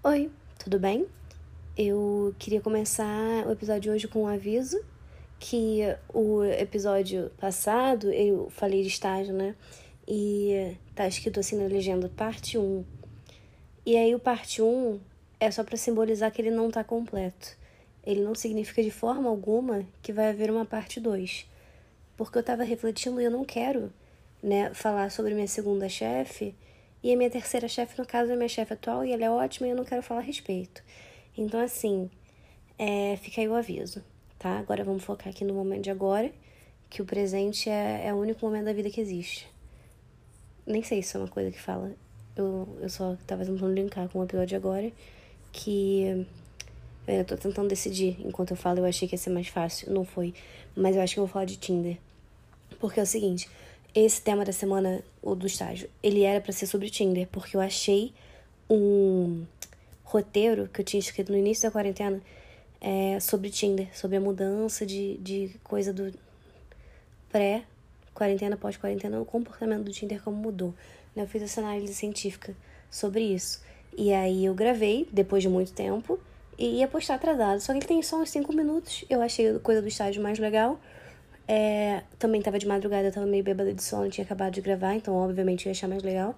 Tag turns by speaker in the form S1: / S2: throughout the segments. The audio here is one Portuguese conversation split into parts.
S1: Oi, tudo bem? Eu queria começar o episódio de hoje com um aviso que o episódio passado eu falei de estágio, né? E tá escrito assim na legenda parte 1. E aí o parte 1 é só para simbolizar que ele não tá completo. Ele não significa de forma alguma que vai haver uma parte 2. Porque eu tava refletindo e eu não quero, né, falar sobre minha segunda chefe e a minha terceira chefe, no caso, é minha chefe atual e ela é ótima e eu não quero falar a respeito. Então, assim, é, fica aí o aviso, tá? Agora vamos focar aqui no momento de agora, que o presente é, é o único momento da vida que existe. Nem sei se é uma coisa que fala. Eu, eu só tava tentando linkar com o episódio de agora, que eu tô tentando decidir. Enquanto eu falo, eu achei que ia ser mais fácil. Não foi. Mas eu acho que eu vou falar de Tinder. Porque é o seguinte, esse tema da semana, o do estágio, ele era para ser sobre Tinder, porque eu achei um roteiro que eu tinha escrito no início da quarentena é, sobre Tinder, sobre a mudança de, de coisa do pré-quarentena, pós-quarentena, o comportamento do Tinder, como mudou. Né? Eu fiz essa análise científica sobre isso. E aí eu gravei, depois de muito tempo, e ia postar atrasado. Só que ele tem só uns 5 minutos. Eu achei a coisa do estágio mais legal. É, também tava de madrugada, eu tava meio bêbada de sono, tinha acabado de gravar, então obviamente eu ia achar mais legal.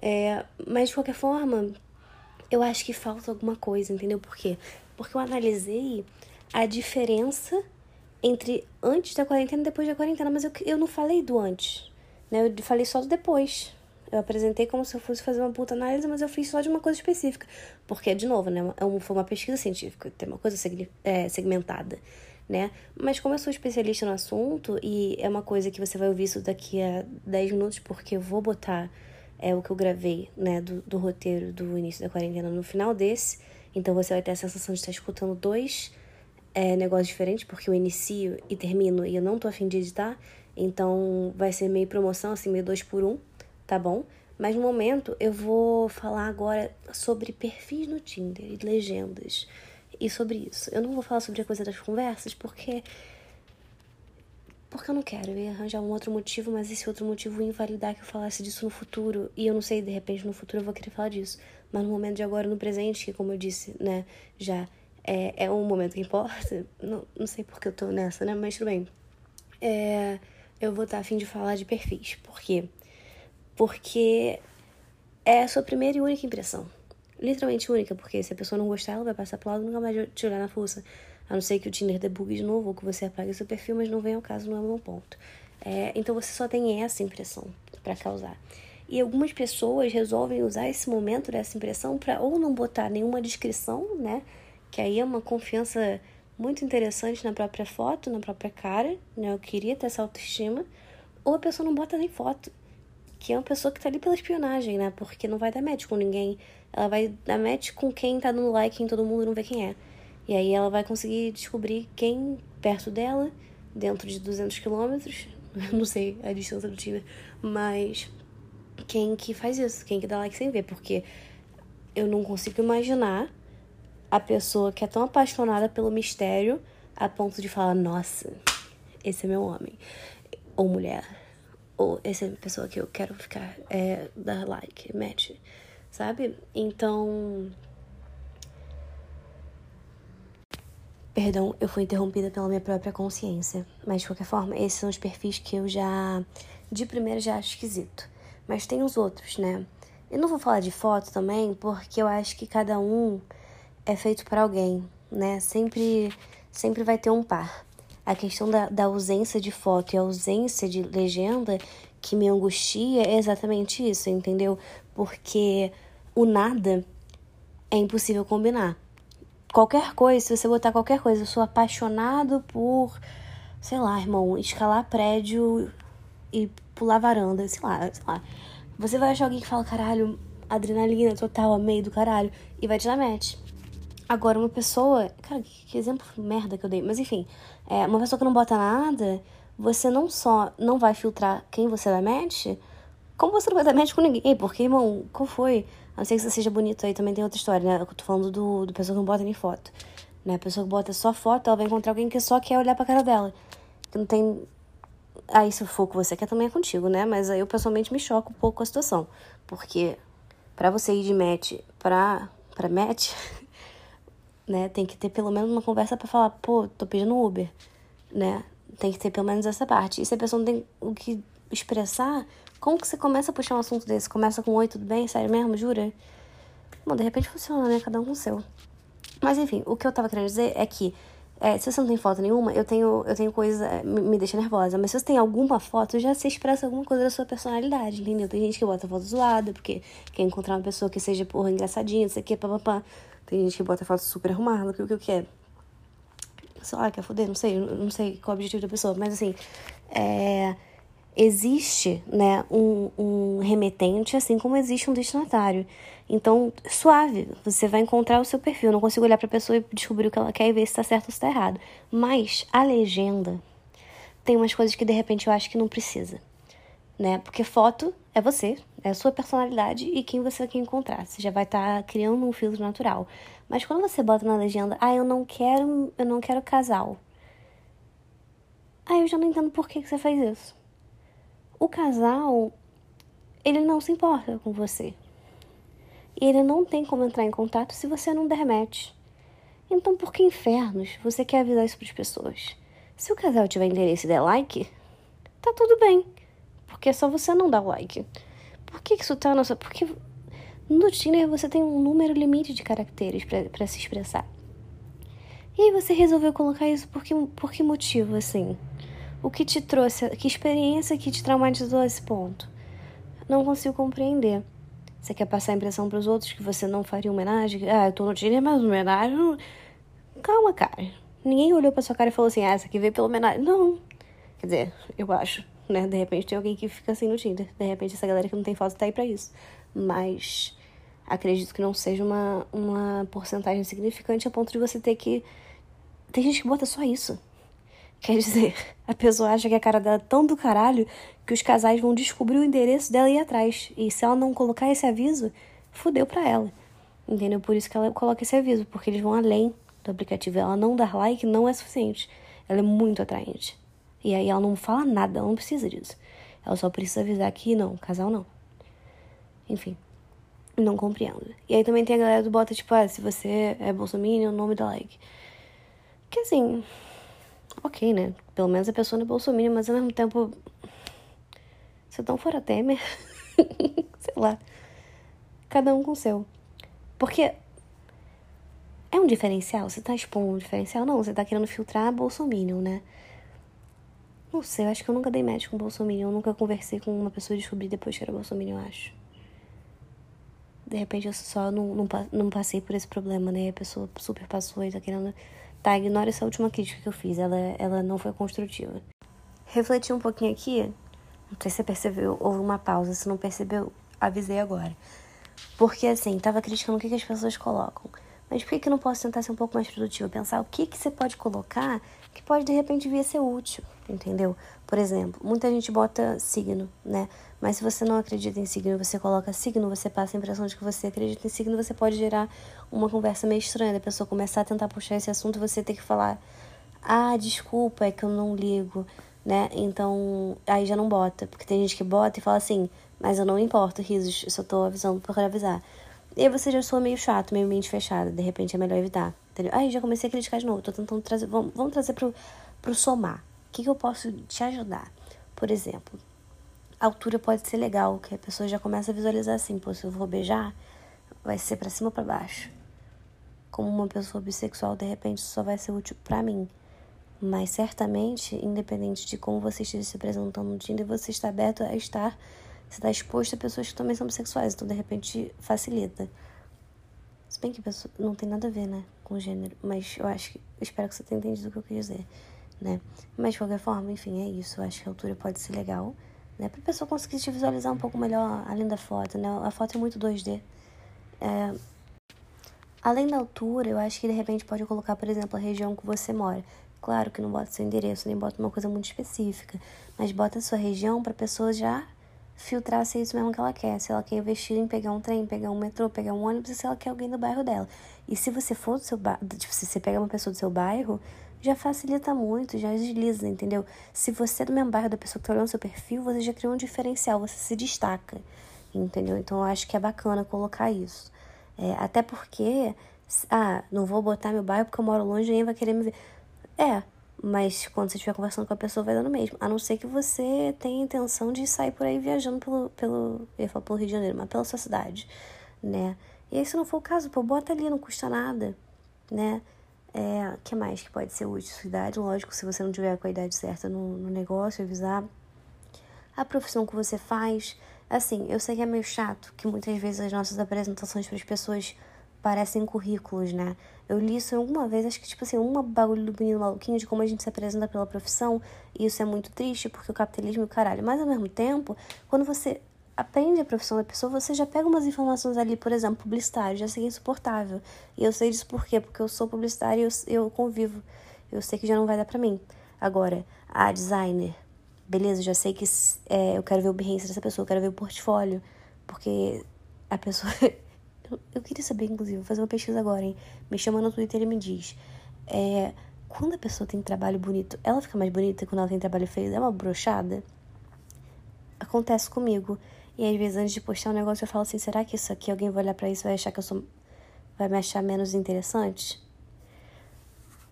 S1: É, mas de qualquer forma, eu acho que falta alguma coisa, entendeu? Por quê? Porque eu analisei a diferença entre antes da quarentena e depois da quarentena, mas eu, eu não falei do antes, né? Eu falei só do depois. Eu apresentei como se eu fosse fazer uma puta análise, mas eu fiz só de uma coisa específica. Porque, de novo, né? É foi uma pesquisa científica, tem uma coisa é, segmentada né? Mas como eu sou especialista no assunto e é uma coisa que você vai ouvir isso daqui a 10 minutos, porque eu vou botar é o que eu gravei, né, do, do roteiro do início da quarentena no final desse. Então você vai ter a sensação de estar escutando dois é, negócios diferentes, porque eu inicio e termino e eu não tô afim de editar. Então vai ser meio promoção, assim, meio dois por um, tá bom? Mas no momento eu vou falar agora sobre perfis no Tinder e legendas e sobre isso. Eu não vou falar sobre a coisa das conversas porque. Porque eu não quero. Eu ia arranjar um outro motivo, mas esse outro motivo ia invalidar que eu falasse disso no futuro. E eu não sei, de repente no futuro eu vou querer falar disso. Mas no momento de agora, no presente, que como eu disse, né, já é, é um momento que importa. Não, não sei porque eu tô nessa, né? Mas tudo bem. É, eu vou estar a fim de falar de perfis. Por quê? Porque é a sua primeira e única impressão literalmente única, porque se a pessoa não gostar, ela vai passar pro lado e nunca mais te olhar na força. A não ser que o Tinder debugue de novo ou que você apague seu perfil, mas não vem ao caso, não é o meu ponto. É, então você só tem essa impressão para causar. E algumas pessoas resolvem usar esse momento dessa impressão para ou não botar nenhuma descrição, né? Que aí é uma confiança muito interessante na própria foto, na própria cara, né? Eu queria ter essa autoestima. Ou a pessoa não bota nem foto que é uma pessoa que tá ali pela espionagem, né? Porque não vai dar match com ninguém. Ela vai dar match com quem tá dando like em todo mundo e não vê quem é. E aí ela vai conseguir descobrir quem perto dela, dentro de 200 quilômetros, não sei a distância do Tinder, mas quem que faz isso, quem que dá like sem ver, porque eu não consigo imaginar a pessoa que é tão apaixonada pelo mistério a ponto de falar, nossa, esse é meu homem ou mulher ou essa é a pessoa que eu quero ficar, é, dar like, match, sabe? Então. Perdão, eu fui interrompida pela minha própria consciência. Mas de qualquer forma, esses são os perfis que eu já. De primeira já acho esquisito. Mas tem os outros, né? Eu não vou falar de foto também, porque eu acho que cada um é feito para alguém, né? Sempre, sempre vai ter um par a questão da, da ausência de foto e ausência de legenda que me angustia é exatamente isso, entendeu? Porque o nada é impossível combinar. Qualquer coisa, se você botar qualquer coisa, eu sou apaixonado por, sei lá, irmão, escalar prédio e pular varanda, sei lá, sei lá. Você vai achar alguém que fala, caralho, adrenalina total, amei do caralho, e vai te dar match. Agora, uma pessoa. Cara, que exemplo merda que eu dei. Mas enfim, é, uma pessoa que não bota nada, você não só não vai filtrar quem você dá match, como você não vai dar match com ninguém. Porque, irmão, qual foi? A não ser que você seja bonito aí, também tem outra história, né? Eu tô falando do, do pessoa que não bota nem foto. Né? A pessoa que bota só foto, ela vai encontrar alguém que só quer olhar pra cara dela. Que não tem. Aí, se for o você quer, também é contigo, né? Mas aí eu pessoalmente me choco um pouco com a situação. Porque para você ir de match pra pra match, né? Tem que ter pelo menos uma conversa para falar, pô, tô pedindo Uber, né? Tem que ter pelo menos essa parte. E se a pessoa não tem o que expressar, como que você começa a puxar um assunto desse? Começa com oi, tudo bem? Sério mesmo? Jura? Bom, de repente funciona, né? Cada um com o seu. Mas enfim, o que eu tava querendo dizer é que é, se você não tem foto nenhuma, eu tenho, eu tenho coisa. Me, me deixa nervosa. Mas se você tem alguma foto, já se expressa alguma coisa da sua personalidade, entendeu? Tem gente que bota foto zoada, porque quer encontrar uma pessoa que seja, porra, engraçadinha, não sei o que, papapá. Tem gente que bota foto super arrumada, que o que eu quero. Sei lá, quer foder, não sei, não sei qual é o objetivo da pessoa, mas assim, é, existe, né, um, um remetente, assim como existe um destinatário. Então, suave, você vai encontrar o seu perfil. não consigo olhar para a pessoa e descobrir o que ela quer e ver se está certo ou se está errado. Mas a legenda tem umas coisas que de repente eu acho que não precisa, né? Porque foto é você, é a sua personalidade e quem você quer encontrar. Você já vai estar tá criando um filtro natural. Mas quando você bota na legenda, ah, eu não quero, eu não quero casal. Aí eu já não entendo por que, que você faz isso. O casal, ele não se importa com você. E ele não tem como entrar em contato se você não der match. Então, por que infernos você quer avisar isso para as pessoas? Se o casal tiver interesse e der like, tá tudo bem. Porque é só você não dar like. Por que isso tá nossa? Porque no Tinder você tem um número limite de caracteres para se expressar. E aí você resolveu colocar isso por que, por que motivo, assim? O que te trouxe, que experiência que te traumatizou a esse ponto? Não consigo compreender. Você quer passar a impressão para os outros que você não faria homenagem? Ah, eu tô no Tinder, mas homenagem. Calma, cara. Ninguém olhou pra sua cara e falou assim: ah, essa aqui veio pela homenagem. Não. Quer dizer, eu acho, né? De repente tem alguém que fica assim no Tinder. De repente essa galera que não tem foto tá aí pra isso. Mas acredito que não seja uma, uma porcentagem significante a ponto de você ter que. Tem gente que bota só isso. Quer dizer, a pessoa acha que a cara dela é tão do caralho que os casais vão descobrir o endereço dela e ir atrás. E se ela não colocar esse aviso, fudeu pra ela. Entendeu? Por isso que ela coloca esse aviso, porque eles vão além do aplicativo. Ela não dar like não é suficiente. Ela é muito atraente. E aí ela não fala nada, ela não precisa disso. Ela só precisa avisar que não, casal não. Enfim, não compreendo. E aí também tem a galera do bota, tipo, ah, se você é bolsominion, nome da like. Que assim, ok, né? Pelo menos a pessoa não é bolsominion, mas ao mesmo tempo se não for a Temer, sei lá. Cada um com o seu. Porque é um diferencial? Você tá expondo um diferencial? Não, você tá querendo filtrar Bolsonaro, né? Não sei, eu acho que eu nunca dei match com. Eu nunca conversei com uma pessoa e descobri depois que era Bolsonaro, eu acho. De repente eu só não, não, não passei por esse problema, né? A pessoa super passou e tá querendo. Tá, ignora essa última crítica que eu fiz. Ela, ela não foi construtiva. Refletir um pouquinho aqui não sei se você percebeu, houve uma pausa. Se não percebeu, avisei agora. Porque assim, tava criticando o que, que as pessoas colocam. Mas por que, que eu não posso tentar ser um pouco mais produtiva? Pensar o que, que você pode colocar que pode de repente vir a ser útil, entendeu? Por exemplo, muita gente bota signo, né? Mas se você não acredita em signo, você coloca signo, você passa a impressão de que você acredita em signo, você pode gerar uma conversa meio estranha, da pessoa começar a tentar puxar esse assunto, você ter que falar: "Ah, desculpa, é que eu não ligo" né? Então, aí já não bota. Porque tem gente que bota e fala assim, mas eu não importo, risos, eu só tô avisando por avisar. E aí você já soa meio chato, meio mente fechada, de repente é melhor evitar. Entendeu? Aí já comecei a criticar de novo, tô tentando trazer. Vamos, vamos trazer pro, pro somar. O que, que eu posso te ajudar? Por exemplo, a altura pode ser legal, que a pessoa já começa a visualizar assim, pô, se eu vou beijar, vai ser para cima ou pra baixo. Como uma pessoa bissexual, de repente, só vai ser útil para mim. Mas certamente, independente de como você esteja se apresentando no Tinder, você está aberto a estar, você está exposto a pessoas que também são bissexuais, então de repente facilita. Se bem que pessoa, não tem nada a ver, né, com gênero, mas eu acho que, eu espero que você tenha entendido o que eu quis dizer, né. Mas de qualquer forma, enfim, é isso. Eu acho que a altura pode ser legal, né, pra pessoa conseguir te visualizar um pouco melhor além da foto, né. A foto é muito 2D. É, Além da altura, eu acho que de repente pode colocar, por exemplo, a região que você mora. Claro que não bota seu endereço, nem bota uma coisa muito específica, mas bota a sua região para pessoa já filtrar se é isso mesmo que ela quer. Se ela quer investir em pegar um trem, pegar um metrô, pegar um ônibus, se ela quer alguém do bairro dela. E se você for do seu bairro, tipo, se você pegar uma pessoa do seu bairro, já facilita muito, já agiliza, entendeu? Se você é do mesmo bairro da pessoa que tá olhando seu perfil, você já criou um diferencial, você se destaca, entendeu? Então eu acho que é bacana colocar isso. É, até porque, ah, não vou botar meu bairro porque eu moro longe e ninguém vai querer me ver. É, mas quando você estiver conversando com a pessoa, vai dando mesmo. A não ser que você tenha intenção de sair por aí viajando pelo, pelo, eu falar pelo Rio de Janeiro, mas pela sua cidade, né? E aí, se não for o caso, pô, bota ali, não custa nada, né? É, que mais que pode ser útil? Sua idade, lógico, se você não tiver com a idade certa no, no negócio, avisar. A profissão que você faz. Assim, eu sei que é meio chato, que muitas vezes as nossas apresentações para as pessoas parecem currículos, né? Eu li isso alguma vez, acho que, tipo assim, uma bagulho do menino maluquinho de como a gente se apresenta pela profissão, e isso é muito triste, porque o capitalismo o caralho. Mas, ao mesmo tempo, quando você aprende a profissão da pessoa, você já pega umas informações ali, por exemplo, publicitário, já sei que é insuportável. E eu sei disso por quê? Porque eu sou publicitária e eu, eu convivo. Eu sei que já não vai dar pra mim. Agora, a designer, beleza, já sei que é, eu quero ver o Behance dessa pessoa, eu quero ver o portfólio, porque a pessoa. eu queria saber, inclusive, vou fazer uma pesquisa agora, hein? Me chama no Twitter e me diz. É, quando a pessoa tem trabalho bonito, ela fica mais bonita quando ela tem trabalho feio? É uma brochada? Acontece comigo. E às vezes antes de postar um negócio eu falo assim, será que isso aqui alguém vai olhar para isso e vai achar que eu sou vai me achar menos interessante?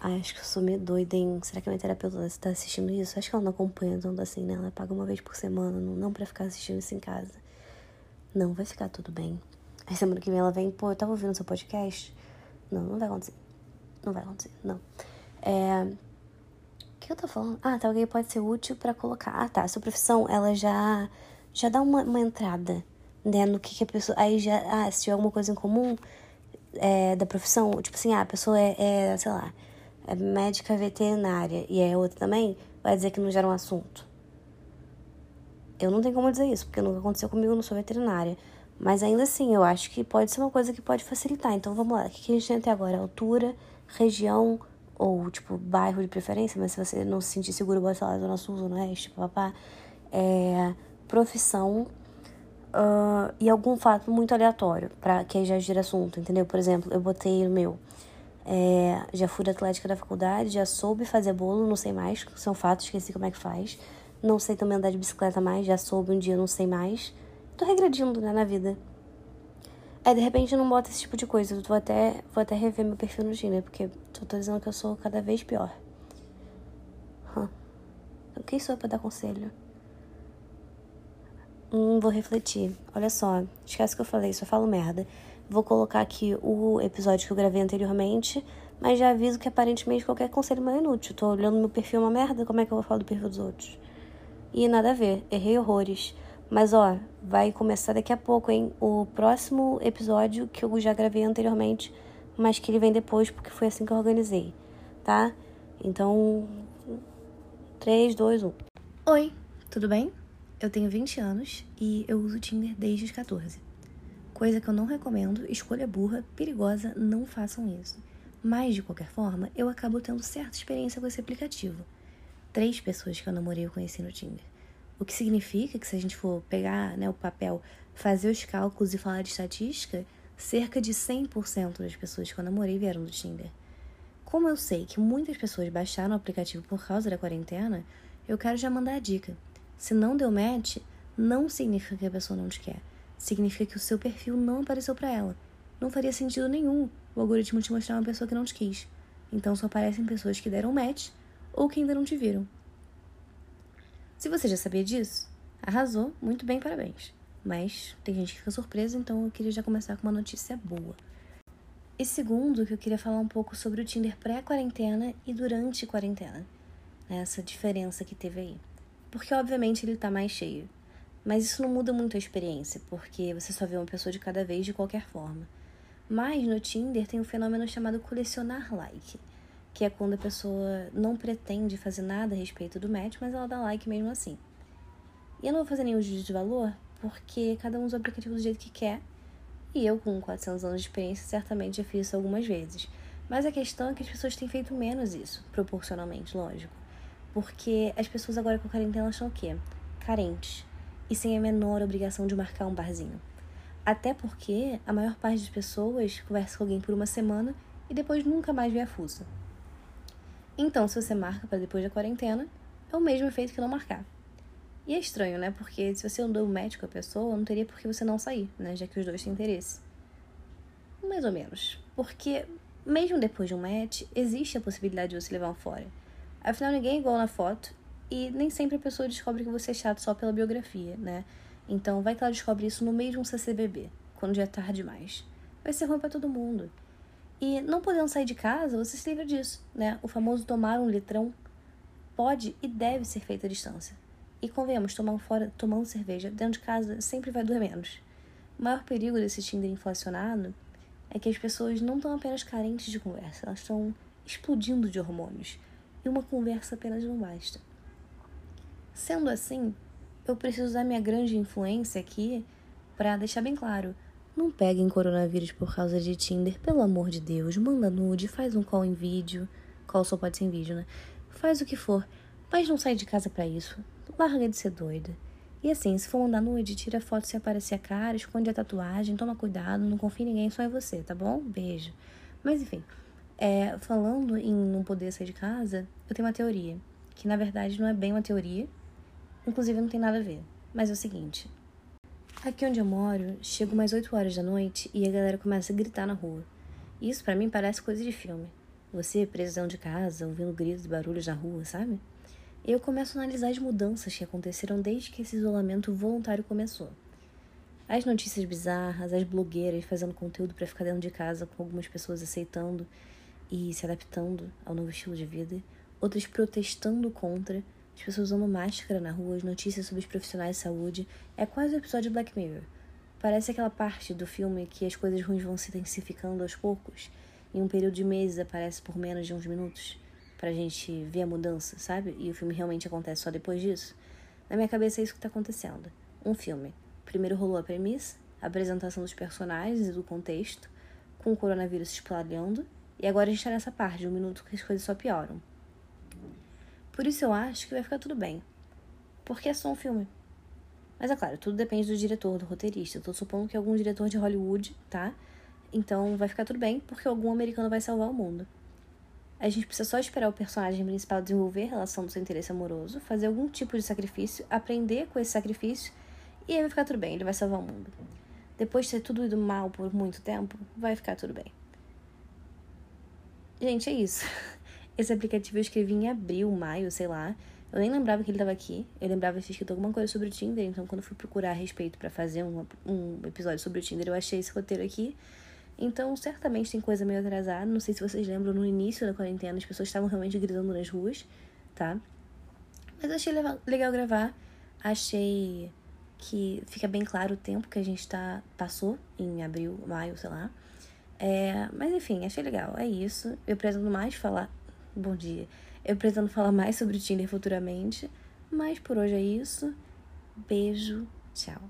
S1: Ai, acho que eu sou meio doida, hein? Será que a minha terapeuta está assistindo isso? Acho que ela não acompanha tanto assim, né? Ela paga uma vez por semana, não, não pra ficar assistindo isso em casa. Não, vai ficar tudo bem. Aí semana que vem ela vem, pô, eu tava ouvindo seu podcast. Não, não vai acontecer. Não vai acontecer, não. É. O que eu tô falando? Ah, tá, alguém pode ser útil para colocar. Ah, tá. Sua profissão, ela já já dá uma, uma entrada, né, no que, que a pessoa. Aí já, ah, se tiver alguma coisa em comum é, da profissão, tipo assim, ah, a pessoa é, é, sei lá, é médica veterinária e é outra também, vai dizer que não gera um assunto. Eu não tenho como dizer isso, porque nunca aconteceu comigo, eu não sou veterinária. Mas ainda assim, eu acho que pode ser uma coisa que pode facilitar. Então vamos lá, o que a gente tem até agora? Altura, região, ou tipo, bairro de preferência, mas se você não se sentir seguro, bota lá, Zona Sul, Zona Oeste, papá. É profissão uh, e algum fato muito aleatório, para que já gira assunto, entendeu? Por exemplo, eu botei no meu. É, já fui da atlética da faculdade, já soube fazer bolo, não sei mais, são fatos, esqueci como é que faz. Não sei também andar de bicicleta mais, já soube um dia, não sei mais. Tô regredindo, né, na vida. É, de repente não bota esse tipo de coisa. Eu vou até, vou até rever meu perfil no Tinder, porque tô, tô dizendo que eu sou cada vez pior. Hum. Quem sou eu pra dar conselho? Hum, vou refletir. Olha só, esquece que eu falei, só falo merda. Vou colocar aqui o episódio que eu gravei anteriormente, mas já aviso que aparentemente qualquer conselho é inútil. Tô olhando meu perfil uma merda, como é que eu vou falar do perfil dos outros? E nada a ver, errei horrores. Mas ó, vai começar daqui a pouco, hein? O próximo episódio que eu já gravei anteriormente, mas que ele vem depois porque foi assim que eu organizei, tá? Então, 3, 2, 1. Oi, tudo bem? Eu tenho 20 anos e eu uso Tinder desde os 14. Coisa que eu não recomendo, escolha burra, perigosa, não façam isso. Mas, de qualquer forma, eu acabo tendo certa experiência com esse aplicativo. Três pessoas que eu namorei eu conheci no Tinder. O que significa que se a gente for pegar né, o papel, fazer os cálculos e falar de estatística, cerca de 100% das pessoas que eu namorei vieram do Tinder. Como eu sei que muitas pessoas baixaram o aplicativo por causa da quarentena, eu quero já mandar a dica. Se não deu match, não significa que a pessoa não te quer. Significa que o seu perfil não apareceu para ela. Não faria sentido nenhum o algoritmo te mostrar uma pessoa que não te quis. Então só aparecem pessoas que deram match ou que ainda não te viram. Se você já sabia disso, arrasou, muito bem, parabéns. Mas tem gente que fica surpresa, então eu queria já começar com uma notícia boa. E segundo, que eu queria falar um pouco sobre o Tinder pré-quarentena e durante quarentena. Essa diferença que teve aí porque obviamente ele tá mais cheio. Mas isso não muda muito a experiência, porque você só vê uma pessoa de cada vez de qualquer forma. Mas no Tinder tem um fenômeno chamado colecionar like, que é quando a pessoa não pretende fazer nada a respeito do match, mas ela dá like mesmo assim. E eu não vou fazer nenhum juízo de valor, porque cada um usa o aplicativo do jeito que quer, e eu, com 400 anos de experiência, certamente já fiz isso algumas vezes. Mas a questão é que as pessoas têm feito menos isso, proporcionalmente, lógico. Porque as pessoas agora com a quarentena estão o quê? Carentes. E sem a menor obrigação de marcar um barzinho. Até porque a maior parte das pessoas conversa com alguém por uma semana e depois nunca mais vê a fuça. Então, se você marca para depois da quarentena, é o mesmo efeito que não marcar. E é estranho, né? Porque se você andou match com a pessoa, não teria por que você não sair, né? Já que os dois têm interesse. Mais ou menos. Porque, mesmo depois de um match, existe a possibilidade de você levar um fora. Afinal, ninguém é igual na foto e nem sempre a pessoa descobre que você é chato só pela biografia, né? Então, vai que ela descobre isso no meio de um CCBB, quando já é tarde demais. Vai ser ruim para todo mundo. E não podendo sair de casa, você se livra disso, né? O famoso tomar um litrão pode e deve ser feito à distância. E convenhamos, tomar um fora, tomando cerveja dentro de casa sempre vai doer menos. O maior perigo desse Tinder inflacionado é que as pessoas não estão apenas carentes de conversa, elas estão explodindo de hormônios. E uma conversa apenas não basta. Sendo assim, eu preciso usar minha grande influência aqui para deixar bem claro. Não peguem coronavírus por causa de Tinder, pelo amor de Deus. Manda nude, faz um call em vídeo. Call só pode ser em vídeo, né? Faz o que for, mas não sai de casa para isso. Larga de ser doida. E assim, se for mandar nude, tira foto se aparecer a cara, esconde a tatuagem, toma cuidado, não confia em ninguém, só é você, tá bom? Beijo. Mas enfim, é, falando em não poder sair de casa, eu tenho uma teoria, que na verdade não é bem uma teoria, inclusive não tem nada a ver. Mas é o seguinte: aqui onde eu moro, chego mais 8 horas da noite e a galera começa a gritar na rua. Isso para mim parece coisa de filme. Você, presão de casa, ouvindo gritos e barulhos na rua, sabe? eu começo a analisar as mudanças que aconteceram desde que esse isolamento voluntário começou. As notícias bizarras, as blogueiras fazendo conteúdo para ficar dentro de casa com algumas pessoas aceitando e se adaptando ao novo estilo de vida, outras protestando contra, as pessoas usando máscara na rua, as notícias sobre os profissionais de saúde. É quase um episódio de Black Mirror. Parece aquela parte do filme que as coisas ruins vão se intensificando aos poucos, em um período de meses aparece por menos de uns minutos pra gente ver a mudança, sabe? E o filme realmente acontece só depois disso. Na minha cabeça é isso que tá acontecendo. Um filme. Primeiro rolou a premissa, a apresentação dos personagens e do contexto, com o coronavírus se espalhando, e agora a gente tá nessa parte, um minuto que as coisas só pioram. Por isso eu acho que vai ficar tudo bem. Porque é só um filme. Mas é claro, tudo depende do diretor, do roteirista. Eu tô supondo que algum diretor de Hollywood, tá? Então vai ficar tudo bem, porque algum americano vai salvar o mundo. A gente precisa só esperar o personagem principal desenvolver a relação do seu interesse amoroso, fazer algum tipo de sacrifício, aprender com esse sacrifício e aí vai ficar tudo bem, ele vai salvar o mundo. Depois de ter tudo ido mal por muito tempo, vai ficar tudo bem. Gente, é isso. Esse aplicativo eu escrevi em abril, maio, sei lá. Eu nem lembrava que ele estava aqui. Eu lembrava de ter escrito alguma coisa sobre o Tinder, então quando eu fui procurar a respeito para fazer um, um episódio sobre o Tinder, eu achei esse roteiro aqui. Então, certamente tem coisa meio atrasada. Não sei se vocês lembram, no início da quarentena as pessoas estavam realmente gritando nas ruas, tá? Mas achei legal gravar. Achei que fica bem claro o tempo que a gente tá, passou em abril, maio, sei lá. É, mas enfim, achei legal. É isso. Eu pretendo mais falar. Bom dia. Eu pretendo falar mais sobre o Tinder futuramente. Mas por hoje é isso. Beijo. Tchau.